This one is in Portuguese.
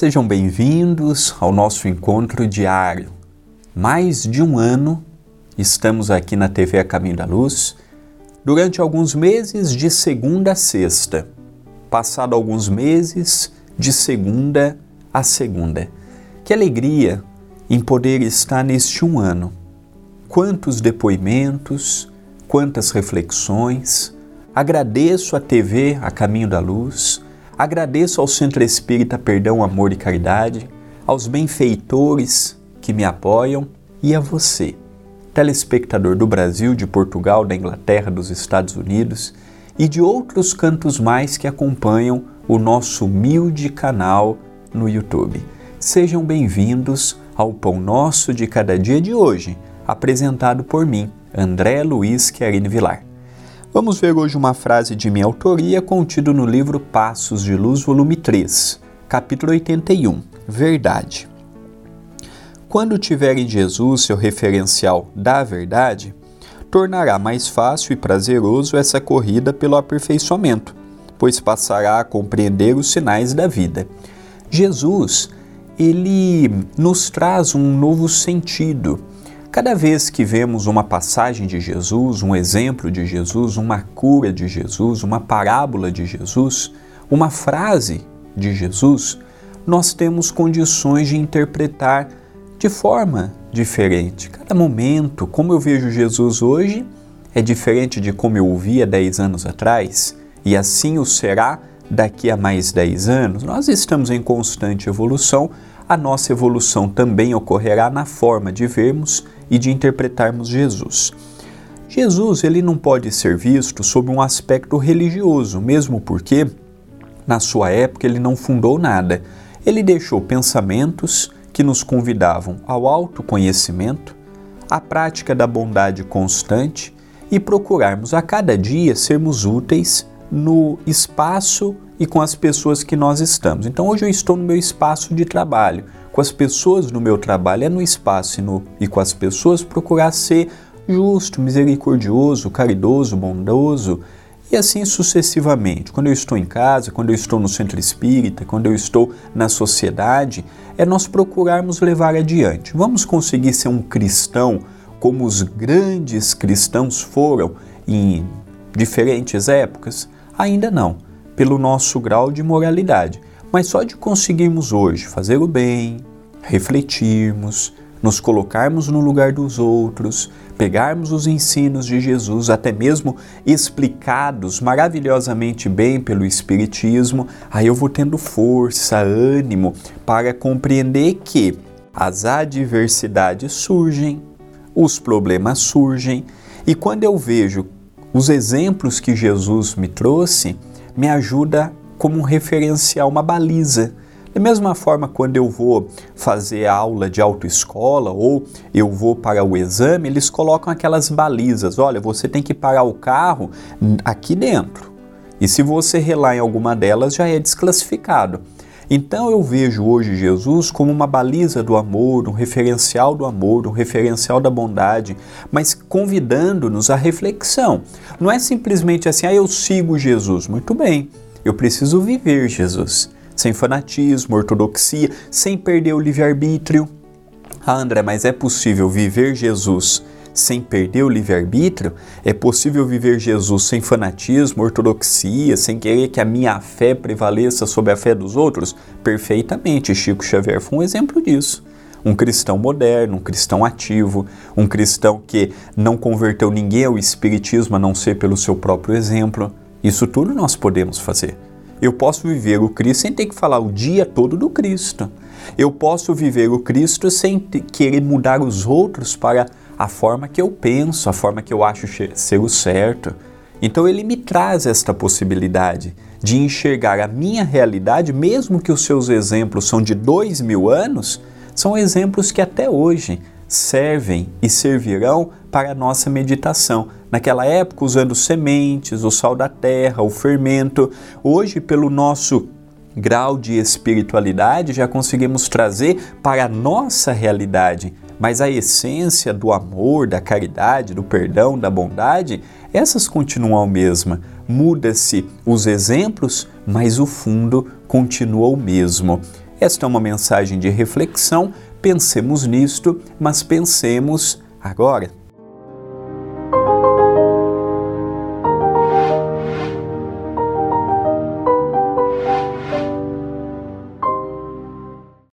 Sejam bem-vindos ao nosso encontro diário. Mais de um ano estamos aqui na TV A Caminho da Luz, durante alguns meses de segunda a sexta, passado alguns meses de segunda a segunda. Que alegria em poder estar neste um ano. Quantos depoimentos, quantas reflexões. Agradeço a TV A Caminho da Luz Agradeço ao Centro Espírita Perdão, Amor e Caridade, aos benfeitores que me apoiam e a você, telespectador do Brasil, de Portugal, da Inglaterra, dos Estados Unidos e de outros cantos mais que acompanham o nosso humilde canal no YouTube. Sejam bem-vindos ao Pão Nosso de Cada Dia de hoje, apresentado por mim, André Luiz Querine Vilar. Vamos ver hoje uma frase de minha autoria contida no livro Passos de Luz, volume 3, capítulo 81. Verdade. Quando tiver em Jesus seu referencial da verdade, tornará mais fácil e prazeroso essa corrida pelo aperfeiçoamento, pois passará a compreender os sinais da vida. Jesus, ele nos traz um novo sentido Cada vez que vemos uma passagem de Jesus, um exemplo de Jesus, uma cura de Jesus, uma parábola de Jesus, uma frase de Jesus, nós temos condições de interpretar de forma diferente. Cada momento, como eu vejo Jesus hoje, é diferente de como eu o via 10 anos atrás, e assim o será daqui a mais 10 anos. Nós estamos em constante evolução, a nossa evolução também ocorrerá na forma de vermos e de interpretarmos Jesus. Jesus ele não pode ser visto sob um aspecto religioso, mesmo porque na sua época ele não fundou nada. Ele deixou pensamentos que nos convidavam ao autoconhecimento, à prática da bondade constante e procurarmos a cada dia sermos úteis no espaço e com as pessoas que nós estamos. Então hoje eu estou no meu espaço de trabalho com as pessoas no meu trabalho, é no espaço e, no, e com as pessoas procurar ser justo, misericordioso, caridoso, bondoso e assim sucessivamente. Quando eu estou em casa, quando eu estou no centro espírita, quando eu estou na sociedade, é nós procurarmos levar adiante. Vamos conseguir ser um cristão como os grandes cristãos foram em diferentes épocas? Ainda não, pelo nosso grau de moralidade. Mas só de conseguirmos hoje fazer o bem, refletirmos, nos colocarmos no lugar dos outros, pegarmos os ensinos de Jesus, até mesmo explicados maravilhosamente bem pelo Espiritismo, aí eu vou tendo força, ânimo para compreender que as adversidades surgem, os problemas surgem, e quando eu vejo os exemplos que Jesus me trouxe, me ajuda como um referencial, uma baliza. Da mesma forma, quando eu vou fazer aula de autoescola ou eu vou para o exame, eles colocam aquelas balizas. Olha, você tem que parar o carro aqui dentro. E se você relar em alguma delas, já é desclassificado. Então eu vejo hoje Jesus como uma baliza do amor, um referencial do amor, um referencial da bondade, mas convidando-nos à reflexão. Não é simplesmente assim, ah, eu sigo Jesus. Muito bem. Eu preciso viver Jesus, sem fanatismo, ortodoxia, sem perder o livre-arbítrio. Ah, André, mas é possível viver Jesus sem perder o livre-arbítrio? É possível viver Jesus sem fanatismo, ortodoxia, sem querer que a minha fé prevaleça sobre a fé dos outros? Perfeitamente. Chico Xavier foi um exemplo disso. Um cristão moderno, um cristão ativo, um cristão que não converteu ninguém ao Espiritismo a não ser pelo seu próprio exemplo. Isso tudo nós podemos fazer. Eu posso viver o Cristo sem ter que falar o dia todo do Cristo. Eu posso viver o Cristo sem querer mudar os outros para a forma que eu penso, a forma que eu acho ser o certo. Então ele me traz esta possibilidade de enxergar a minha realidade, mesmo que os seus exemplos são de dois mil anos, são exemplos que até hoje servem e servirão para a nossa meditação. Naquela época, usando sementes, o sal da terra, o fermento. Hoje, pelo nosso grau de espiritualidade, já conseguimos trazer para a nossa realidade. Mas a essência do amor, da caridade, do perdão, da bondade, essas continuam a mesma. Muda-se os exemplos, mas o fundo continua o mesmo. Esta é uma mensagem de reflexão. Pensemos nisto, mas pensemos agora.